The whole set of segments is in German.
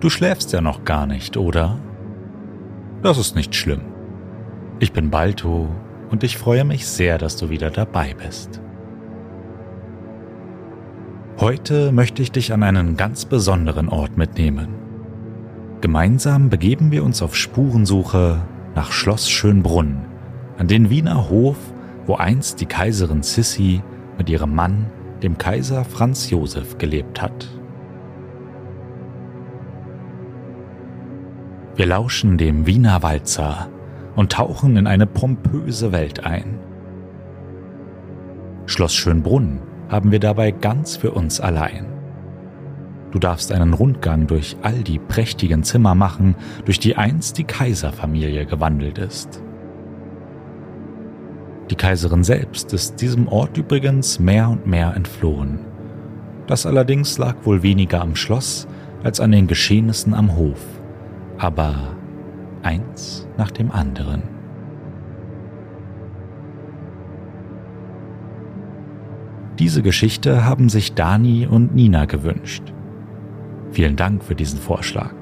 du schläfst ja noch gar nicht, oder? Das ist nicht schlimm. Ich bin Balto und ich freue mich sehr, dass du wieder dabei bist. Heute möchte ich dich an einen ganz besonderen Ort mitnehmen. Gemeinsam begeben wir uns auf Spurensuche nach Schloss Schönbrunn, an den Wiener Hof, wo einst die Kaiserin Sissi mit ihrem Mann dem Kaiser Franz Josef gelebt hat. Wir lauschen dem Wiener Walzer und tauchen in eine pompöse Welt ein. Schloss Schönbrunn haben wir dabei ganz für uns allein. Du darfst einen Rundgang durch all die prächtigen Zimmer machen, durch die einst die Kaiserfamilie gewandelt ist. Die Kaiserin selbst ist diesem Ort übrigens mehr und mehr entflohen. Das allerdings lag wohl weniger am Schloss als an den Geschehnissen am Hof, aber eins nach dem anderen. Diese Geschichte haben sich Dani und Nina gewünscht. Vielen Dank für diesen Vorschlag.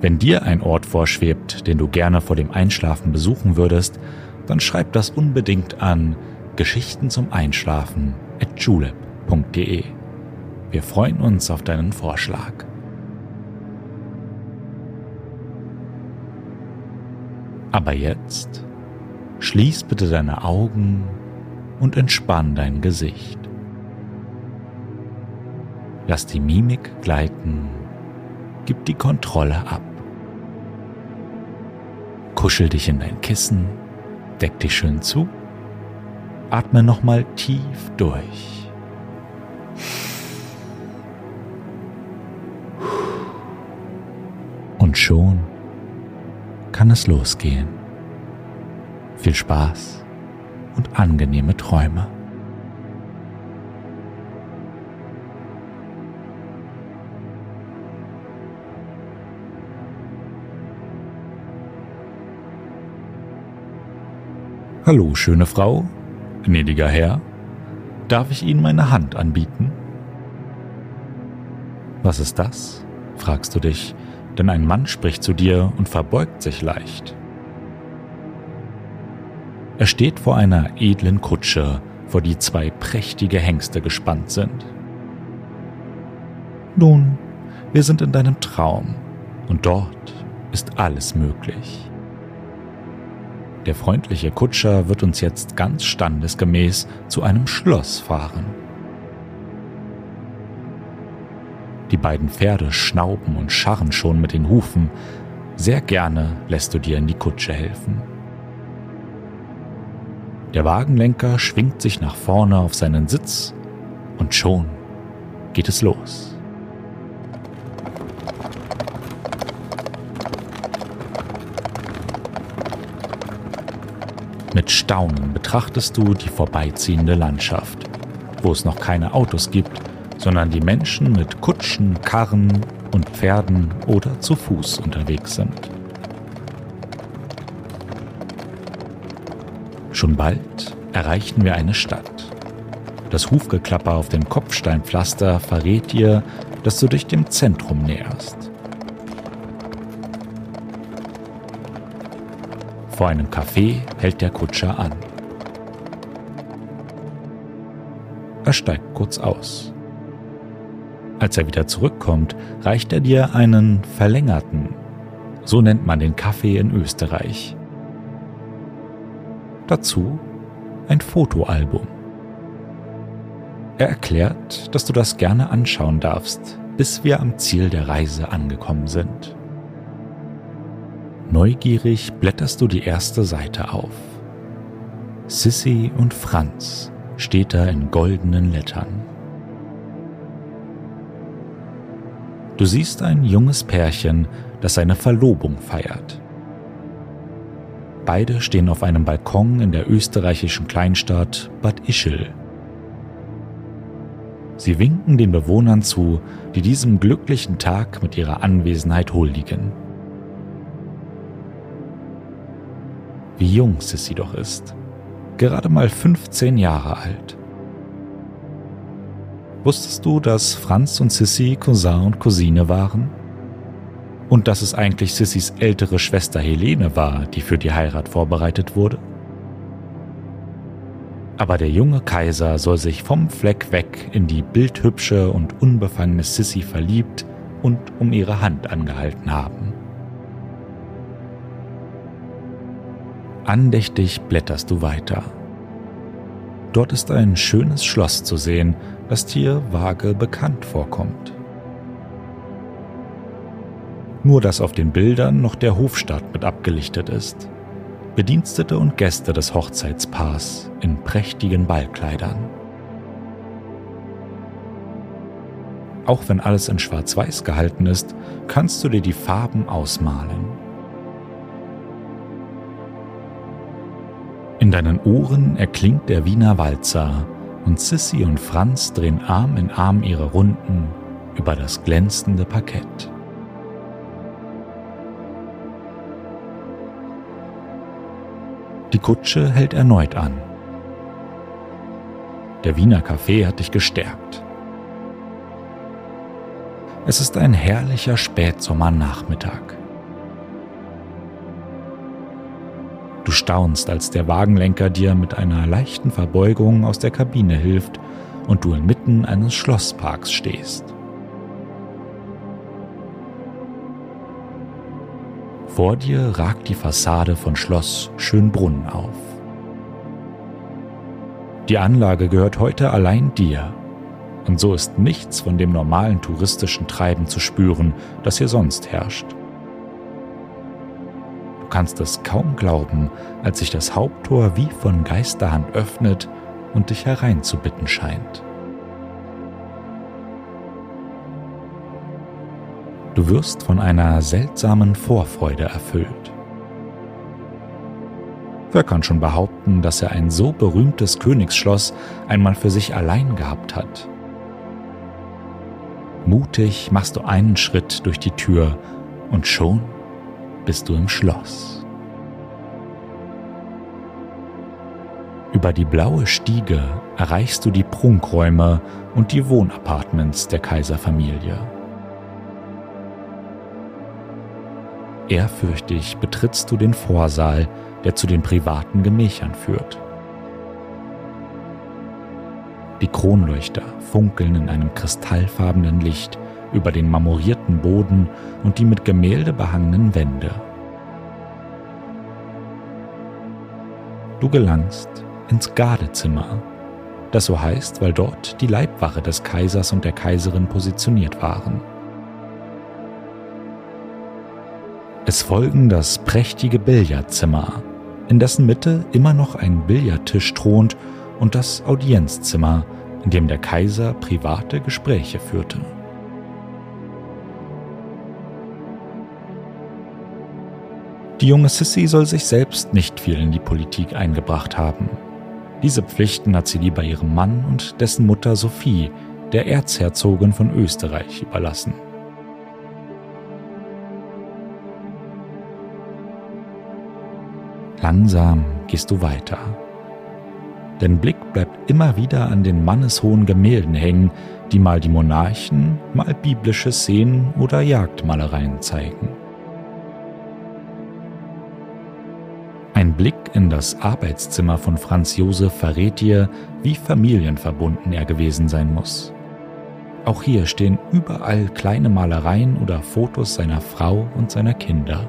Wenn dir ein Ort vorschwebt, den du gerne vor dem Einschlafen besuchen würdest, dann schreib das unbedingt an Geschichten zum Einschlafen at julep.de. Wir freuen uns auf deinen Vorschlag. Aber jetzt schließ bitte deine Augen und entspann dein Gesicht. Lass die Mimik gleiten, gib die Kontrolle ab. Kuschel dich in dein Kissen Deck dich schön zu. Atme nochmal tief durch. Und schon kann es losgehen. Viel Spaß und angenehme Träume. Hallo, schöne Frau, gnädiger Herr, darf ich Ihnen meine Hand anbieten? Was ist das? fragst du dich, denn ein Mann spricht zu dir und verbeugt sich leicht. Er steht vor einer edlen Kutsche, vor die zwei prächtige Hengste gespannt sind. Nun, wir sind in deinem Traum, und dort ist alles möglich. Der freundliche Kutscher wird uns jetzt ganz standesgemäß zu einem Schloss fahren. Die beiden Pferde schnauben und scharren schon mit den Hufen. Sehr gerne lässt du dir in die Kutsche helfen. Der Wagenlenker schwingt sich nach vorne auf seinen Sitz und schon geht es los. Mit Staunen betrachtest du die vorbeiziehende Landschaft, wo es noch keine Autos gibt, sondern die Menschen mit Kutschen, Karren und Pferden oder zu Fuß unterwegs sind. Schon bald erreichen wir eine Stadt. Das Hufgeklapper auf dem Kopfsteinpflaster verrät dir, dass du dich dem Zentrum näherst. Vor einem Café hält der Kutscher an. Er steigt kurz aus. Als er wieder zurückkommt, reicht er dir einen verlängerten, so nennt man den Kaffee in Österreich. Dazu ein Fotoalbum. Er erklärt, dass du das gerne anschauen darfst, bis wir am Ziel der Reise angekommen sind. Neugierig blätterst du die erste Seite auf. Sissy und Franz steht da in goldenen Lettern. Du siehst ein junges Pärchen, das seine Verlobung feiert. Beide stehen auf einem Balkon in der österreichischen Kleinstadt Bad Ischl. Sie winken den Bewohnern zu, die diesem glücklichen Tag mit ihrer Anwesenheit huldigen. Wie jung Sissy doch ist. Gerade mal 15 Jahre alt. Wusstest du, dass Franz und Sissy Cousin und Cousine waren? Und dass es eigentlich Sissys ältere Schwester Helene war, die für die Heirat vorbereitet wurde? Aber der junge Kaiser soll sich vom Fleck weg in die bildhübsche und unbefangene Sissy verliebt und um ihre Hand angehalten haben. Andächtig blätterst du weiter. Dort ist ein schönes Schloss zu sehen, das dir vage bekannt vorkommt. Nur dass auf den Bildern noch der Hofstaat mit abgelichtet ist. Bedienstete und Gäste des Hochzeitspaars in prächtigen Ballkleidern. Auch wenn alles in Schwarz-Weiß gehalten ist, kannst du dir die Farben ausmalen. In deinen Ohren erklingt der Wiener Walzer und Sissy und Franz drehen Arm in Arm ihre Runden über das glänzende Parkett. Die Kutsche hält erneut an. Der Wiener Kaffee hat dich gestärkt. Es ist ein herrlicher Spätsommernachmittag. Du staunst, als der Wagenlenker dir mit einer leichten Verbeugung aus der Kabine hilft und du inmitten eines Schlossparks stehst. Vor dir ragt die Fassade von Schloss Schönbrunn auf. Die Anlage gehört heute allein dir, und so ist nichts von dem normalen touristischen Treiben zu spüren, das hier sonst herrscht. Du kannst es kaum glauben, als sich das Haupttor wie von Geisterhand öffnet und dich hereinzubitten scheint. Du wirst von einer seltsamen Vorfreude erfüllt. Wer kann schon behaupten, dass er ein so berühmtes Königsschloss einmal für sich allein gehabt hat? Mutig machst du einen Schritt durch die Tür und schon bist du im Schloss. Über die blaue Stiege erreichst du die Prunkräume und die Wohnappartements der Kaiserfamilie. Ehrfürchtig betrittst du den Vorsaal, der zu den privaten Gemächern führt. Die Kronleuchter funkeln in einem kristallfarbenen Licht über den marmorierten Boden und die mit Gemälde behangenen Wände. Du gelangst ins Gardezimmer, das so heißt, weil dort die Leibwache des Kaisers und der Kaiserin positioniert waren. Es folgen das prächtige Billardzimmer, in dessen Mitte immer noch ein Billardtisch thront und das Audienzzimmer, in dem der Kaiser private Gespräche führte. Die junge Sissy soll sich selbst nicht viel in die Politik eingebracht haben. Diese Pflichten hat sie lieber ihrem Mann und dessen Mutter Sophie, der Erzherzogin von Österreich, überlassen. Langsam gehst du weiter. Dein Blick bleibt immer wieder an den manneshohen Gemälden hängen, die mal die Monarchen, mal biblische Szenen oder Jagdmalereien zeigen. Blick in das Arbeitszimmer von Franz Josef verrät dir, wie familienverbunden er gewesen sein muss. Auch hier stehen überall kleine Malereien oder Fotos seiner Frau und seiner Kinder.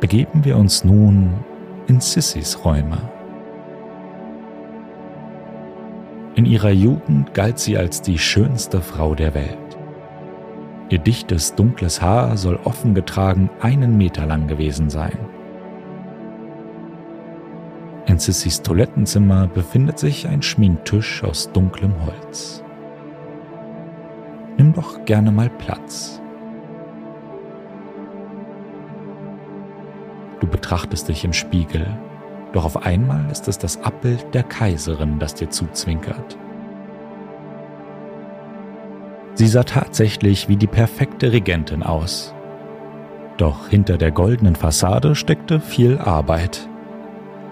begeben wir uns nun in Sissys Räume. In ihrer Jugend galt sie als die schönste Frau der Welt. Ihr dichtes, dunkles Haar soll offen getragen einen Meter lang gewesen sein. In Sissys Toilettenzimmer befindet sich ein Schminktisch aus dunklem Holz. Nimm doch gerne mal Platz. Du betrachtest dich im Spiegel, doch auf einmal ist es das Abbild der Kaiserin, das dir zuzwinkert. Sie sah tatsächlich wie die perfekte Regentin aus. Doch hinter der goldenen Fassade steckte viel Arbeit.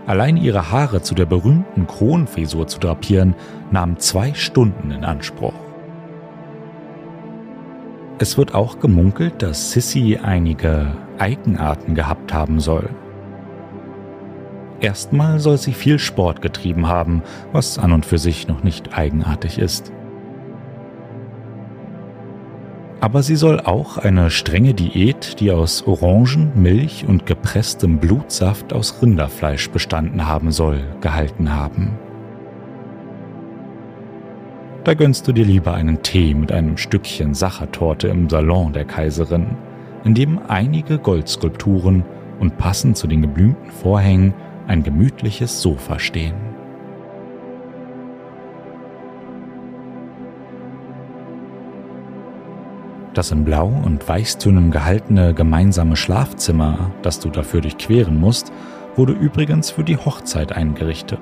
Allein ihre Haare zu der berühmten Kronfrisur zu drapieren, nahm zwei Stunden in Anspruch. Es wird auch gemunkelt, dass Sissy einige Eigenarten gehabt haben soll. Erstmal soll sie viel Sport getrieben haben, was an und für sich noch nicht eigenartig ist. Aber sie soll auch eine strenge Diät, die aus Orangen, Milch und gepresstem Blutsaft aus Rinderfleisch bestanden haben soll, gehalten haben. Da gönnst du dir lieber einen Tee mit einem Stückchen Sachertorte im Salon der Kaiserin, in dem einige Goldskulpturen und passend zu den geblümten Vorhängen ein gemütliches Sofa stehen. Das in Blau und Weißtönen gehaltene gemeinsame Schlafzimmer, das du dafür durchqueren musst, wurde übrigens für die Hochzeit eingerichtet.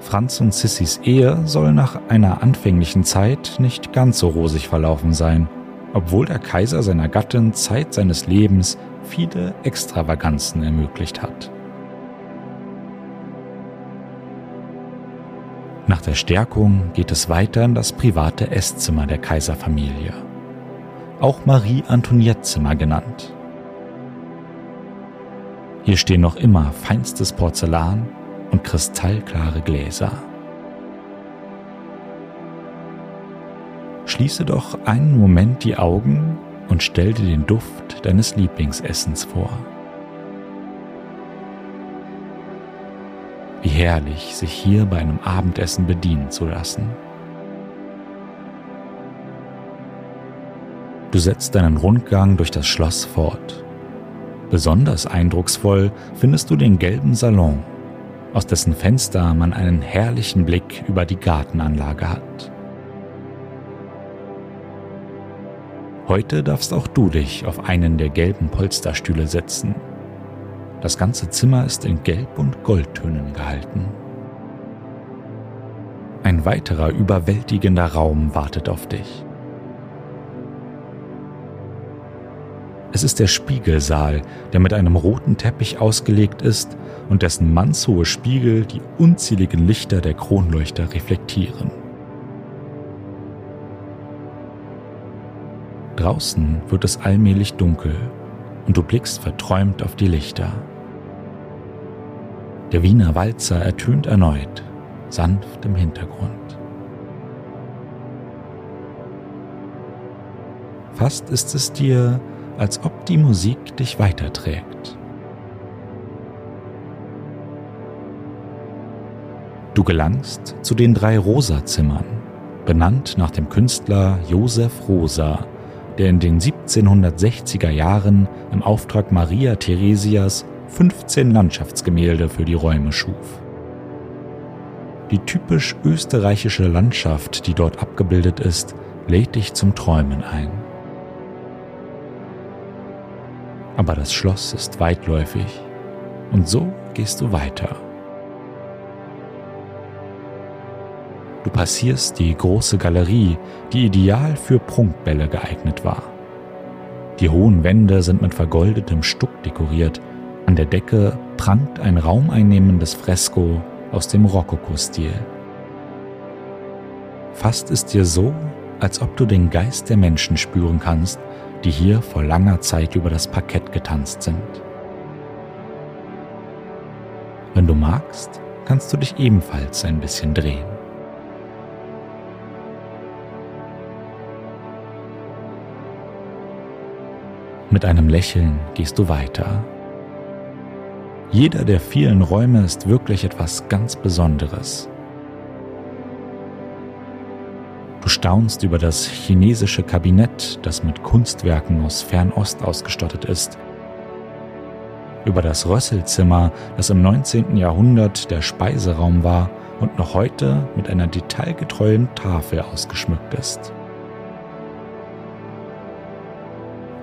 Franz und Sissys Ehe soll nach einer anfänglichen Zeit nicht ganz so rosig verlaufen sein, obwohl der Kaiser seiner Gattin Zeit seines Lebens viele Extravaganzen ermöglicht hat. Nach der Stärkung geht es weiter in das private Esszimmer der Kaiserfamilie, auch Marie-Antoinette-Zimmer genannt. Hier stehen noch immer feinstes Porzellan und kristallklare Gläser. Schließe doch einen Moment die Augen und stell dir den Duft deines Lieblingsessens vor. Wie herrlich, sich hier bei einem Abendessen bedienen zu lassen. Du setzt deinen Rundgang durch das Schloss fort. Besonders eindrucksvoll findest du den gelben Salon, aus dessen Fenster man einen herrlichen Blick über die Gartenanlage hat. Heute darfst auch du dich auf einen der gelben Polsterstühle setzen das ganze Zimmer ist in Gelb- und Goldtönen gehalten. Ein weiterer überwältigender Raum wartet auf dich. Es ist der Spiegelsaal, der mit einem roten Teppich ausgelegt ist und dessen mannshohe Spiegel die unzähligen Lichter der Kronleuchter reflektieren. Draußen wird es allmählich dunkel und du blickst verträumt auf die Lichter. Der Wiener Walzer ertönt erneut, sanft im Hintergrund. Fast ist es dir, als ob die Musik dich weiterträgt. Du gelangst zu den drei Rosa-Zimmern, benannt nach dem Künstler Josef Rosa, der in den 1760er Jahren im Auftrag Maria Theresias 15 Landschaftsgemälde für die Räume schuf. Die typisch österreichische Landschaft, die dort abgebildet ist, lädt dich zum Träumen ein. Aber das Schloss ist weitläufig und so gehst du weiter. Du passierst die große Galerie, die ideal für Prunkbälle geeignet war. Die hohen Wände sind mit vergoldetem Stuck dekoriert an der Decke prangt ein raumeinnehmendes Fresko aus dem Rokoko-Stil. Fast ist dir so, als ob du den Geist der Menschen spüren kannst, die hier vor langer Zeit über das Parkett getanzt sind. Wenn du magst, kannst du dich ebenfalls ein bisschen drehen. Mit einem Lächeln gehst du weiter jeder der vielen Räume ist wirklich etwas ganz Besonderes. Du staunst über das chinesische Kabinett, das mit Kunstwerken aus Fernost ausgestattet ist. über das Rösselzimmer, das im 19. Jahrhundert der Speiseraum war und noch heute mit einer detailgetreuen Tafel ausgeschmückt ist.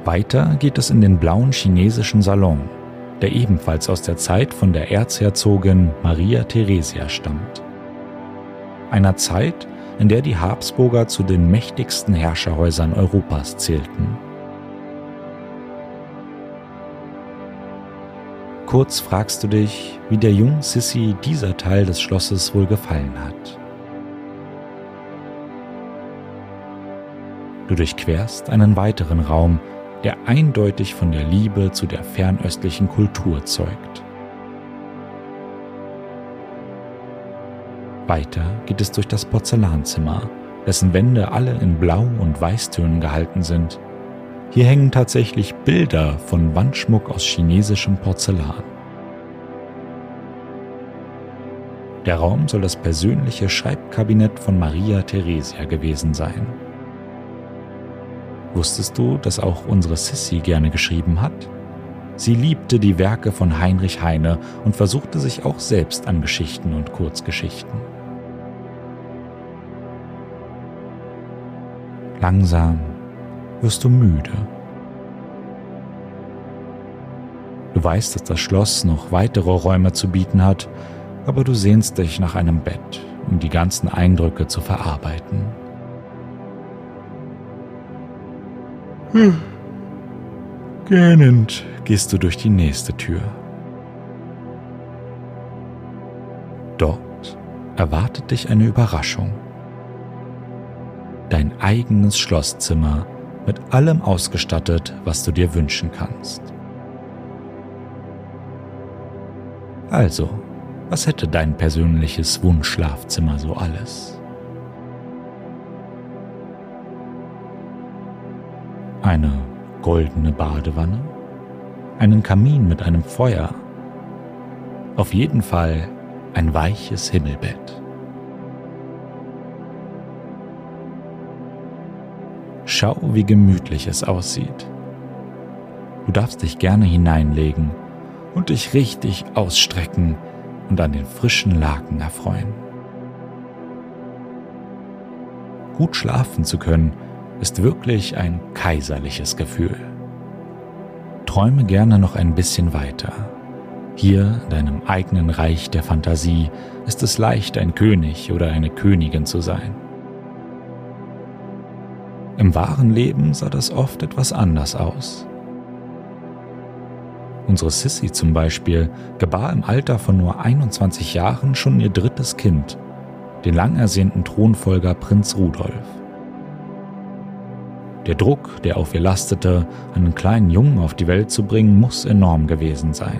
Weiter geht es in den blauen chinesischen Salon, der ebenfalls aus der Zeit von der Erzherzogin Maria Theresia stammt. Einer Zeit, in der die Habsburger zu den mächtigsten Herrscherhäusern Europas zählten. Kurz fragst du dich, wie der jungen Sissy dieser Teil des Schlosses wohl gefallen hat. Du durchquerst einen weiteren Raum, der eindeutig von der Liebe zu der fernöstlichen Kultur zeugt. Weiter geht es durch das Porzellanzimmer, dessen Wände alle in Blau- und Weißtönen gehalten sind hier hängen tatsächlich Bilder von Wandschmuck aus chinesischem Porzellan. Der Raum soll das persönliche Schreibkabinett von Maria Theresia gewesen sein. Wusstest du, dass auch unsere Sissy gerne geschrieben hat? Sie liebte die Werke von Heinrich Heine und versuchte sich auch selbst an Geschichten und Kurzgeschichten. Langsam wirst du müde. Du weißt, dass das Schloss noch weitere Räume zu bieten hat, aber du sehnst dich nach einem Bett, um die ganzen Eindrücke zu verarbeiten. Gähnend gehst du durch die nächste Tür. Dort erwartet dich eine Überraschung. Dein eigenes Schlosszimmer mit allem ausgestattet, was du dir wünschen kannst. Also, was hätte dein persönliches Wunschschlafzimmer so alles? Eine goldene Badewanne? Einen Kamin mit einem Feuer? Auf jeden Fall ein weiches Himmelbett. Schau, wie gemütlich es aussieht. Du darfst dich gerne hineinlegen und dich richtig ausstrecken und an den frischen Laken erfreuen. Gut schlafen zu können, ist wirklich ein kaiserliches Gefühl. Träume gerne noch ein bisschen weiter. Hier, in deinem eigenen Reich der Fantasie, ist es leicht, ein König oder eine Königin zu sein. Im wahren Leben sah das oft etwas anders aus. Unsere Sissy zum Beispiel gebar im Alter von nur 21 Jahren schon ihr drittes Kind, den lang ersehnten Thronfolger Prinz Rudolf. Der Druck, der auf ihr lastete, einen kleinen Jungen auf die Welt zu bringen, muss enorm gewesen sein.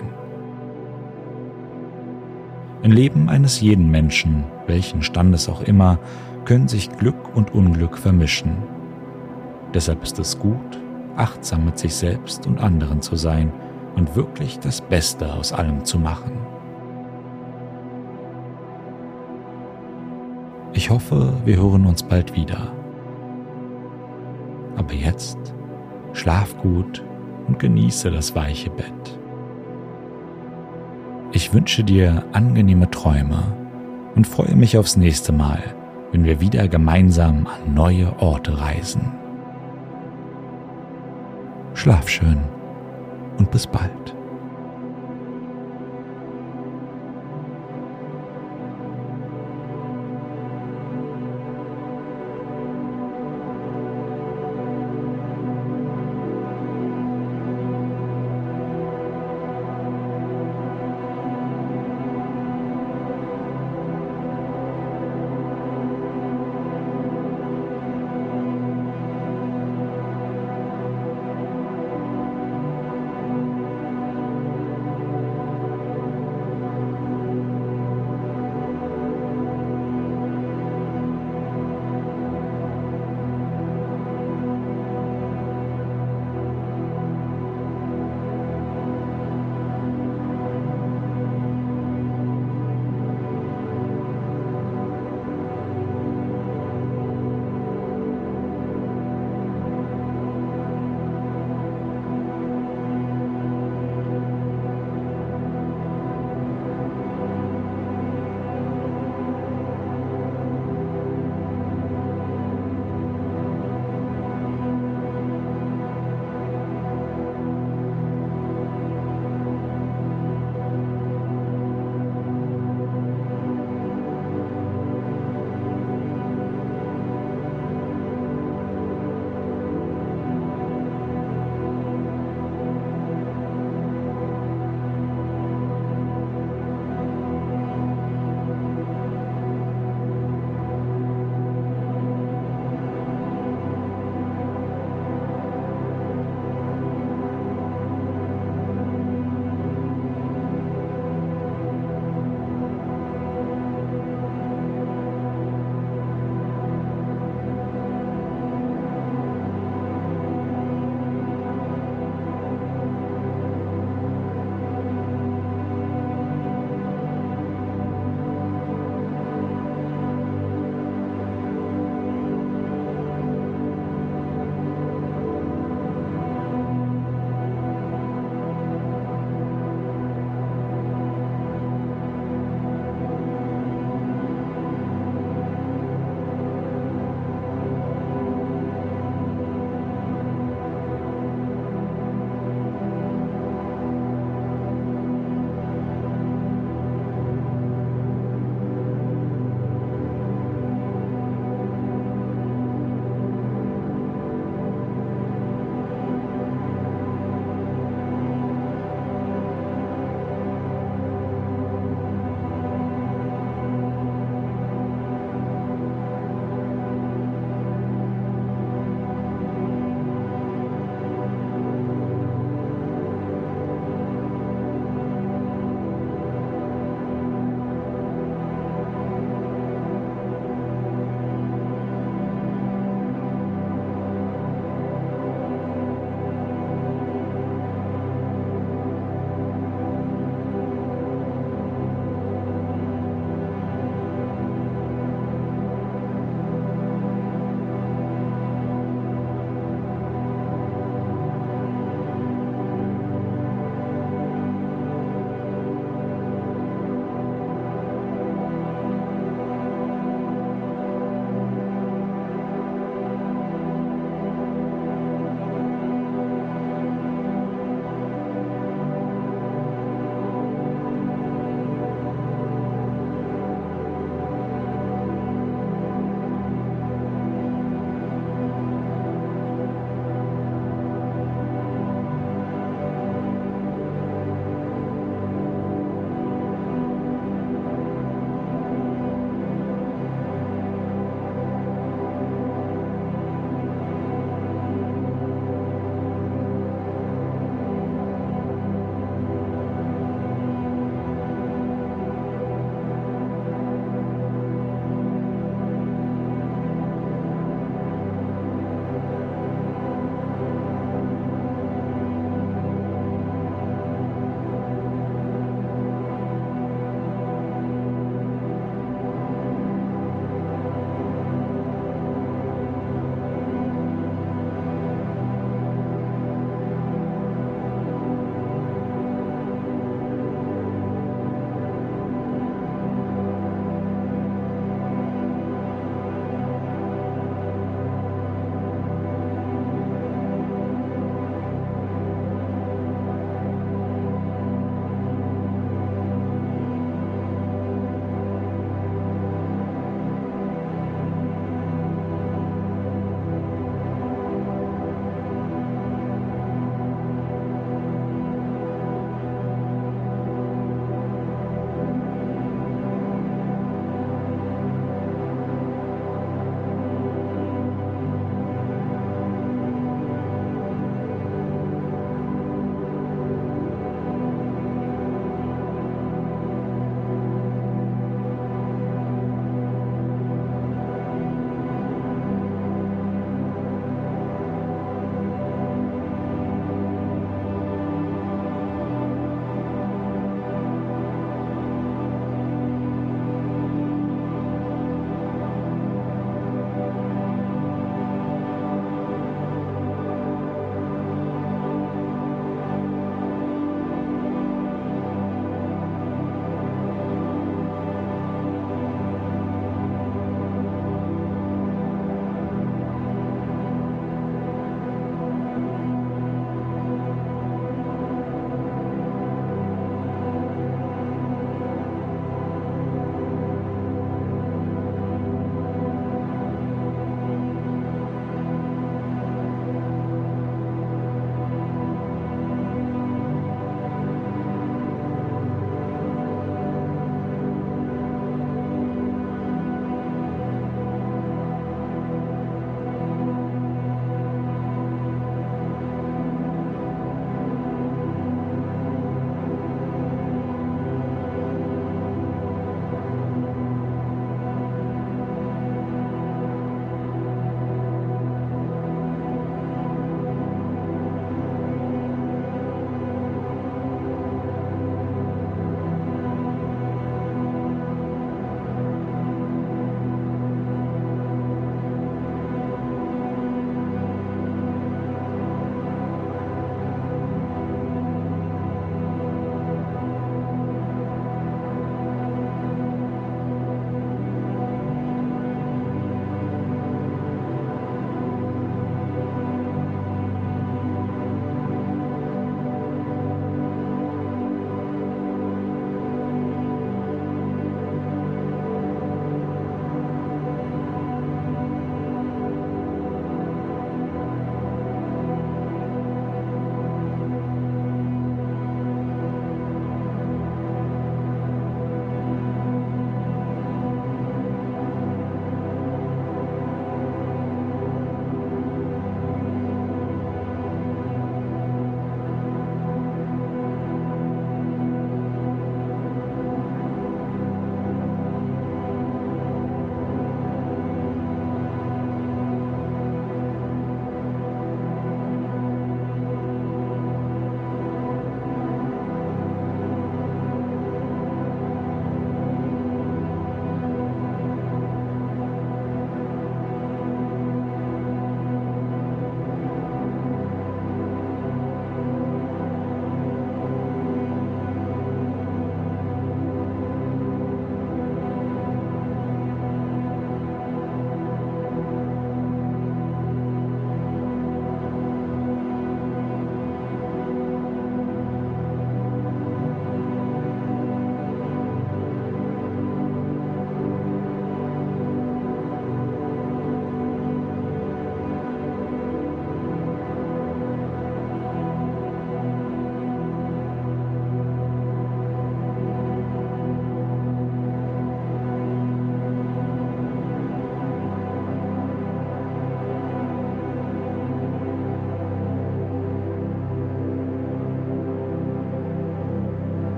Im Leben eines jeden Menschen, welchen Standes auch immer, können sich Glück und Unglück vermischen Deshalb ist es gut, achtsam mit sich selbst und anderen zu sein und wirklich das Beste aus allem zu machen. Ich hoffe, wir hören uns bald wieder. Aber jetzt schlaf gut und genieße das weiche Bett. Ich wünsche dir angenehme Träume und freue mich aufs nächste Mal, wenn wir wieder gemeinsam an neue Orte reisen. Schlaf schön und bis bald.